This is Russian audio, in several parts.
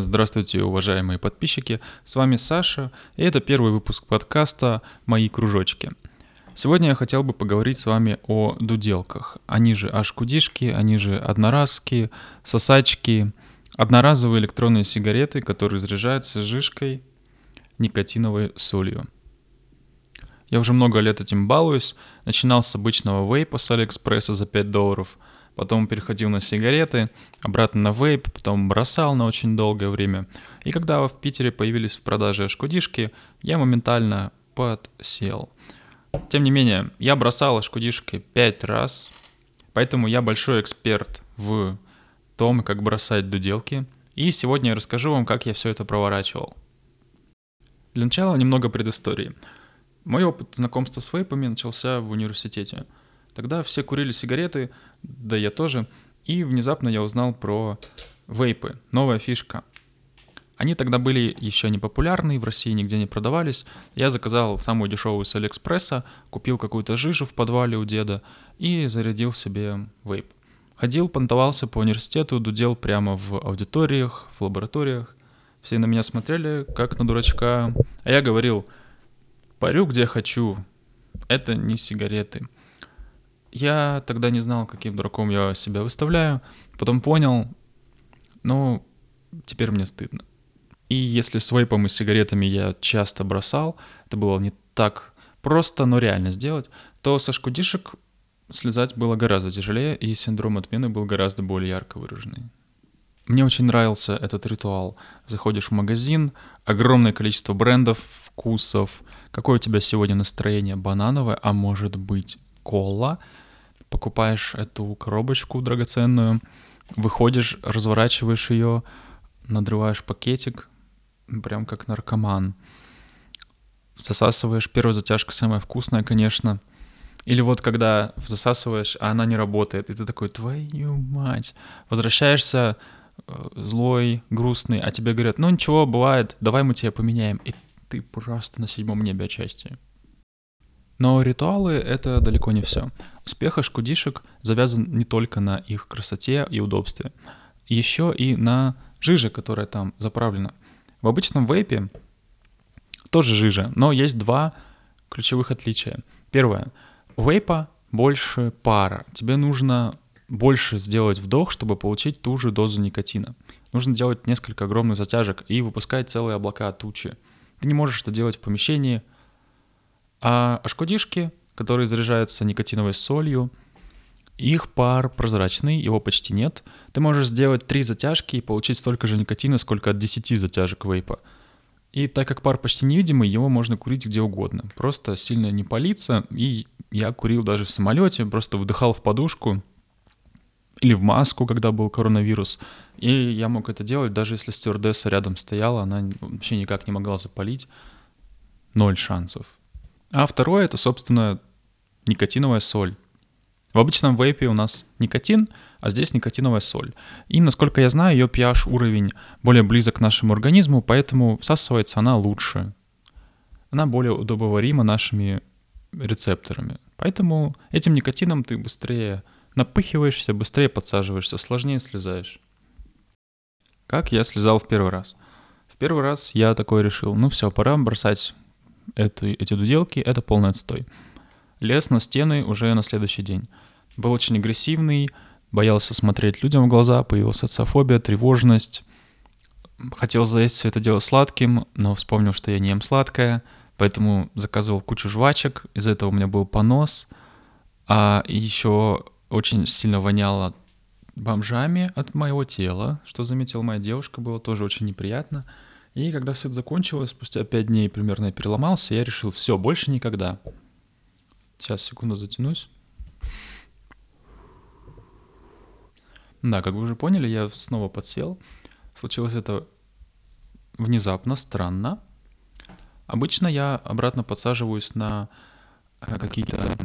Здравствуйте, уважаемые подписчики, с вами Саша, и это первый выпуск подкаста «Мои кружочки». Сегодня я хотел бы поговорить с вами о дуделках. Они же ашкудишки, они же одноразки, сосачки, одноразовые электронные сигареты, которые заряжаются жишкой никотиновой солью. Я уже много лет этим балуюсь. Начинал с обычного вейпа с Алиэкспресса за 5 долларов – потом переходил на сигареты, обратно на вейп, потом бросал на очень долгое время. И когда в Питере появились в продаже ашкудишки, я моментально подсел. Тем не менее, я бросал ашкудишки пять раз, поэтому я большой эксперт в том, как бросать дуделки. И сегодня я расскажу вам, как я все это проворачивал. Для начала немного предыстории. Мой опыт знакомства с вейпами начался в университете – Тогда все курили сигареты, да я тоже, и внезапно я узнал про вейпы, новая фишка. Они тогда были еще не популярны, в России нигде не продавались. Я заказал самую дешевую с Алиэкспресса, купил какую-то жижу в подвале у деда и зарядил себе вейп. Ходил, понтовался по университету, дудел прямо в аудиториях, в лабораториях. Все на меня смотрели, как на дурачка. А я говорил, парю где хочу, это не сигареты. Я тогда не знал, каким дураком я себя выставляю. Потом понял, ну, теперь мне стыдно. И если с вейпом и сигаретами я часто бросал, это было не так просто, но реально сделать, то со шкудишек слезать было гораздо тяжелее, и синдром отмены был гораздо более ярко выраженный. Мне очень нравился этот ритуал. Заходишь в магазин, огромное количество брендов, вкусов. Какое у тебя сегодня настроение? Банановое, а может быть кола — покупаешь эту коробочку драгоценную, выходишь, разворачиваешь ее, надрываешь пакетик, прям как наркоман. Засасываешь, первая затяжка самая вкусная, конечно. Или вот когда засасываешь, а она не работает, и ты такой, твою мать. Возвращаешься э, злой, грустный, а тебе говорят, ну ничего, бывает, давай мы тебя поменяем. И ты просто на седьмом небе отчасти. Но ритуалы — это далеко не все. Успех ашкудишек завязан не только на их красоте и удобстве, еще и на жиже, которая там заправлена. В обычном вейпе тоже жижа, но есть два ключевых отличия. Первое. Вейпа больше пара. Тебе нужно больше сделать вдох, чтобы получить ту же дозу никотина. Нужно делать несколько огромных затяжек и выпускать целые облака тучи. Ты не можешь это делать в помещении — а ашкодишки, которые заряжаются никотиновой солью, их пар прозрачный, его почти нет. Ты можешь сделать три затяжки и получить столько же никотина, сколько от 10 затяжек вейпа. И так как пар почти невидимый, его можно курить где угодно. Просто сильно не палиться. И я курил даже в самолете, просто выдыхал в подушку или в маску, когда был коронавирус. И я мог это делать, даже если стюардесса рядом стояла, она вообще никак не могла запалить. Ноль шансов. А второе — это, собственно, никотиновая соль. В обычном вейпе у нас никотин, а здесь никотиновая соль. И, насколько я знаю, ее pH уровень более близок к нашему организму, поэтому всасывается она лучше. Она более удобоварима нашими рецепторами. Поэтому этим никотином ты быстрее напыхиваешься, быстрее подсаживаешься, сложнее слезаешь. Как я слезал в первый раз? В первый раз я такой решил, ну все, пора бросать эту, эти дуделки — это полный отстой. Лез на стены уже на следующий день. Был очень агрессивный, боялся смотреть людям в глаза, появилась социофобия, тревожность. Хотел заесть все это дело сладким, но вспомнил, что я не ем сладкое, поэтому заказывал кучу жвачек, из-за этого у меня был понос, а еще очень сильно воняло бомжами от моего тела, что заметила моя девушка, было тоже очень неприятно — и когда все это закончилось, спустя пять дней примерно я переломался, я решил, все, больше никогда. Сейчас, секунду затянусь. Да, как вы уже поняли, я снова подсел. Случилось это внезапно, странно. Обычно я обратно подсаживаюсь на э, какие-то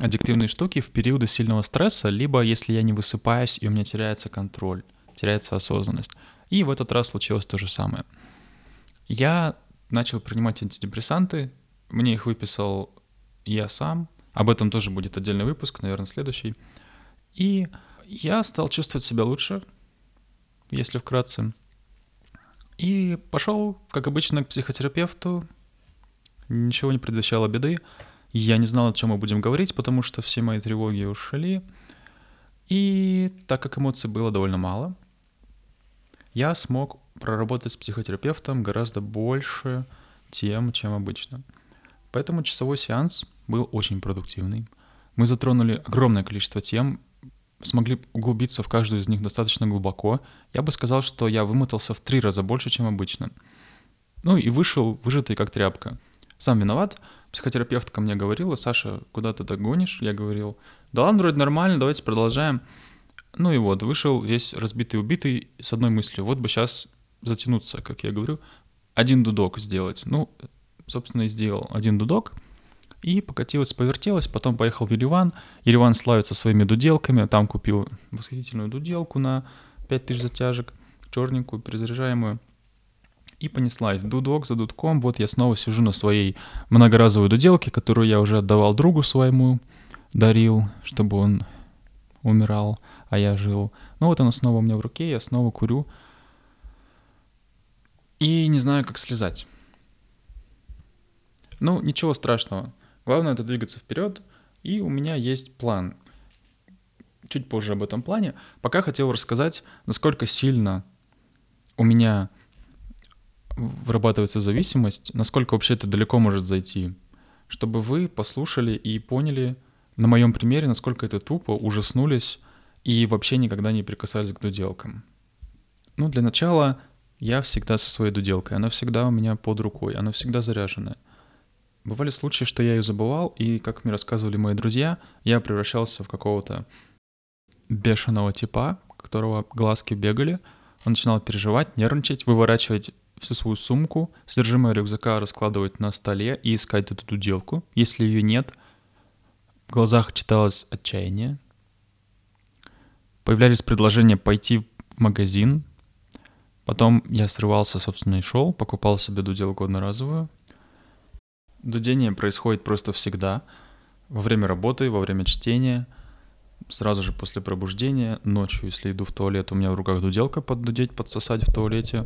аддиктивные штуки в периоды сильного стресса, либо если я не высыпаюсь и у меня теряется контроль, теряется осознанность. И в этот раз случилось то же самое. Я начал принимать антидепрессанты, мне их выписал я сам, об этом тоже будет отдельный выпуск, наверное, следующий. И я стал чувствовать себя лучше, если вкратце. И пошел, как обычно, к психотерапевту. Ничего не предвещало беды. Я не знал, о чем мы будем говорить, потому что все мои тревоги ушли. И так как эмоций было довольно мало, я смог проработать с психотерапевтом гораздо больше тем, чем обычно. Поэтому часовой сеанс был очень продуктивный. Мы затронули огромное количество тем, смогли углубиться в каждую из них достаточно глубоко. Я бы сказал, что я вымотался в три раза больше, чем обычно. Ну и вышел выжатый как тряпка. Сам виноват. Психотерапевт ко мне говорила, Саша, куда ты так гонишь? Я говорил, да ладно, вроде нормально, давайте продолжаем. Ну и вот, вышел весь разбитый, убитый с одной мыслью. Вот бы сейчас затянуться, как я говорю, один дудок сделать. Ну, собственно, и сделал один дудок. И покатилась, повертелась, потом поехал в Ереван. Ереван славится своими дуделками. Там купил восхитительную дуделку на 5000 затяжек, черненькую, перезаряжаемую. И понеслась. Дудок за дудком. Вот я снова сижу на своей многоразовой дуделке, которую я уже отдавал другу своему, дарил, чтобы он умирал, а я жил. Ну вот она снова у меня в руке, я снова курю. И не знаю, как слезать. Ну, ничего страшного. Главное это двигаться вперед, и у меня есть план. Чуть позже об этом плане. Пока хотел рассказать, насколько сильно у меня вырабатывается зависимость, насколько вообще это далеко может зайти, чтобы вы послушали и поняли на моем примере, насколько это тупо, ужаснулись и вообще никогда не прикасались к дуделкам. Ну, для начала я всегда со своей дуделкой, она всегда у меня под рукой, она всегда заряженная. Бывали случаи, что я ее забывал, и, как мне рассказывали мои друзья, я превращался в какого-то бешеного типа, которого глазки бегали. Он начинал переживать, нервничать, выворачивать всю свою сумку, содержимое рюкзака раскладывать на столе и искать эту дуделку. Если ее нет, в глазах читалось отчаяние. Появлялись предложения пойти в магазин. Потом я срывался, собственно, и шел, покупал себе дуделку одноразовую — Дудение происходит просто всегда. Во время работы, во время чтения, сразу же после пробуждения, ночью, если иду в туалет, у меня в руках дуделка поддудеть, подсосать в туалете.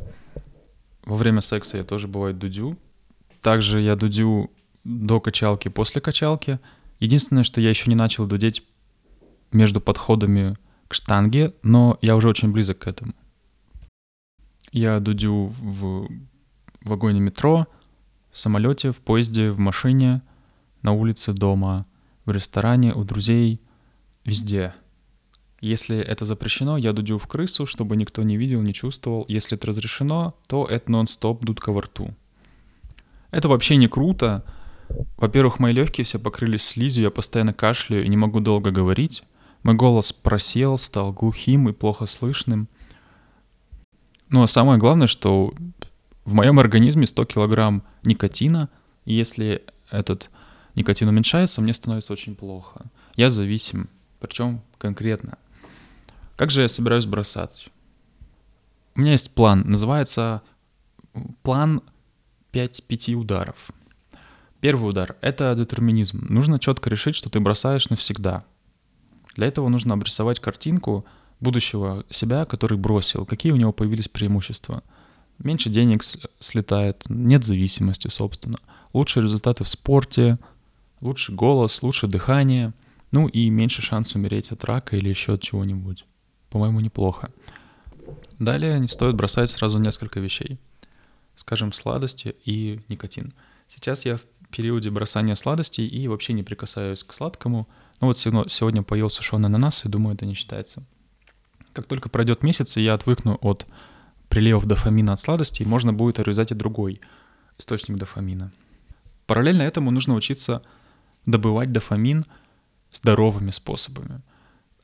Во время секса я тоже бывает дудю. Также я дудю до качалки, после качалки. Единственное, что я еще не начал дудеть между подходами к штанге, но я уже очень близок к этому. Я дудю в вагоне метро, в самолете, в поезде, в машине, на улице, дома, в ресторане, у друзей, везде. Если это запрещено, я дудю в крысу, чтобы никто не видел, не чувствовал. Если это разрешено, то это нон-стоп дудка во рту. Это вообще не круто. Во-первых, мои легкие все покрылись слизью, я постоянно кашляю и не могу долго говорить. Мой голос просел, стал глухим и плохо слышным. Ну а самое главное, что в моем организме 100 килограмм никотина, и если этот никотин уменьшается, мне становится очень плохо. Я зависим, причем конкретно. Как же я собираюсь бросать? У меня есть план, называется план 5 пяти ударов. Первый удар — это детерминизм. Нужно четко решить, что ты бросаешь навсегда. Для этого нужно обрисовать картинку будущего себя, который бросил, какие у него появились преимущества — меньше денег слетает, нет зависимости, собственно. Лучшие результаты в спорте, лучший голос, лучшее дыхание, ну и меньше шанс умереть от рака или еще от чего-нибудь. По-моему, неплохо. Далее не стоит бросать сразу несколько вещей. Скажем, сладости и никотин. Сейчас я в периоде бросания сладостей и вообще не прикасаюсь к сладкому. Ну вот сегодня поел сушеный ананас и думаю, это не считается. Как только пройдет месяц, и я отвыкну от приливов дофамина от сладостей, можно будет обрезать и другой источник дофамина. Параллельно этому нужно учиться добывать дофамин здоровыми способами.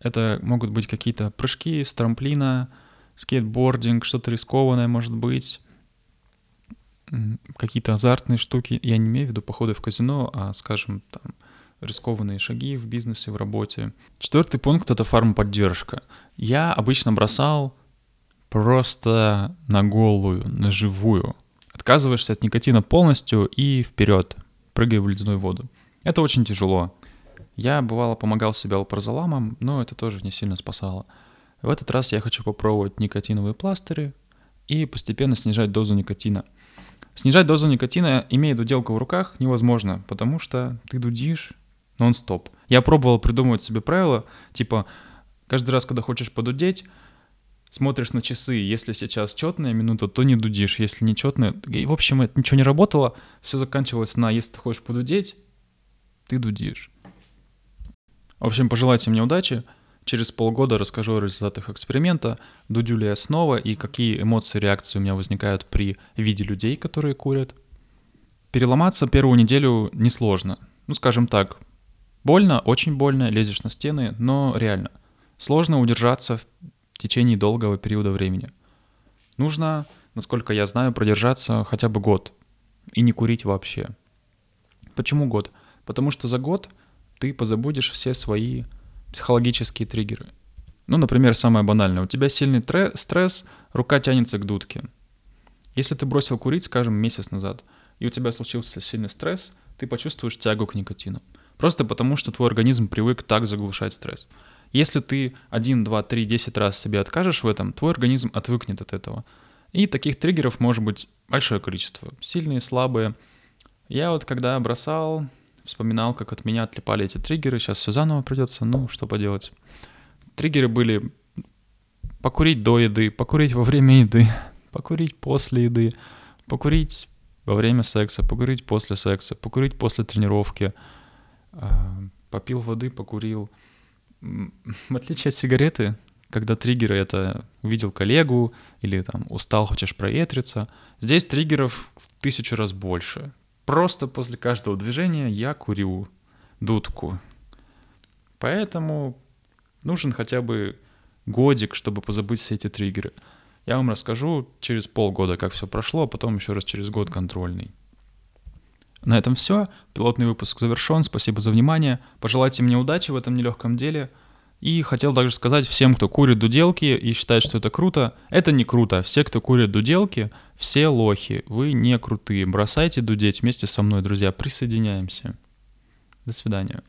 Это могут быть какие-то прыжки с трамплина, скейтбординг, что-то рискованное может быть, какие-то азартные штуки. Я не имею в виду походы в казино, а, скажем, там, рискованные шаги в бизнесе, в работе. Четвертый пункт — это фармподдержка. Я обычно бросал просто на голую, на живую. Отказываешься от никотина полностью и вперед, прыгай в ледяную воду. Это очень тяжело. Я, бывало, помогал себе алпрозоламом, но это тоже не сильно спасало. В этот раз я хочу попробовать никотиновые пластыри и постепенно снижать дозу никотина. Снижать дозу никотина, имея дуделку в руках, невозможно, потому что ты дудишь нон-стоп. Я пробовал придумывать себе правила, типа каждый раз, когда хочешь подудеть, смотришь на часы, если сейчас четная минута, то не дудишь, если не четная. И, в общем, это ничего не работало, все заканчивалось на «если ты хочешь подудеть, ты дудишь». В общем, пожелайте мне удачи. Через полгода расскажу о результатах эксперимента, дудю ли я снова и какие эмоции, реакции у меня возникают при виде людей, которые курят. Переломаться первую неделю несложно. Ну, скажем так, больно, очень больно, лезешь на стены, но реально. Сложно удержаться в течение долгого периода времени. Нужно, насколько я знаю, продержаться хотя бы год и не курить вообще. Почему год? Потому что за год ты позабудешь все свои психологические триггеры. Ну, например, самое банальное. У тебя сильный стресс, рука тянется к дудке. Если ты бросил курить, скажем, месяц назад, и у тебя случился сильный стресс, ты почувствуешь тягу к никотину. Просто потому, что твой организм привык так заглушать стресс. Если ты 1, 2, 3, 10 раз себе откажешь в этом, твой организм отвыкнет от этого. И таких триггеров может быть большое количество. Сильные, слабые. Я вот когда бросал, вспоминал, как от меня отлипали эти триггеры. Сейчас все заново придется, ну, что поделать. Триггеры были покурить до еды, покурить во время еды, покурить после еды, покурить во время секса, покурить после секса, покурить после тренировки, попил воды, покурил. В отличие от сигареты, когда триггеры — это увидел коллегу или там устал, хочешь проветриться, здесь триггеров в тысячу раз больше. Просто после каждого движения я курю дудку. Поэтому нужен хотя бы годик, чтобы позабыть все эти триггеры. Я вам расскажу через полгода, как все прошло, а потом еще раз через год контрольный. На этом все. Пилотный выпуск завершен. Спасибо за внимание. Пожелайте мне удачи в этом нелегком деле. И хотел также сказать всем, кто курит дуделки и считает, что это круто, это не круто. Все, кто курит дуделки, все лохи. Вы не крутые. Бросайте дудеть вместе со мной, друзья. Присоединяемся. До свидания.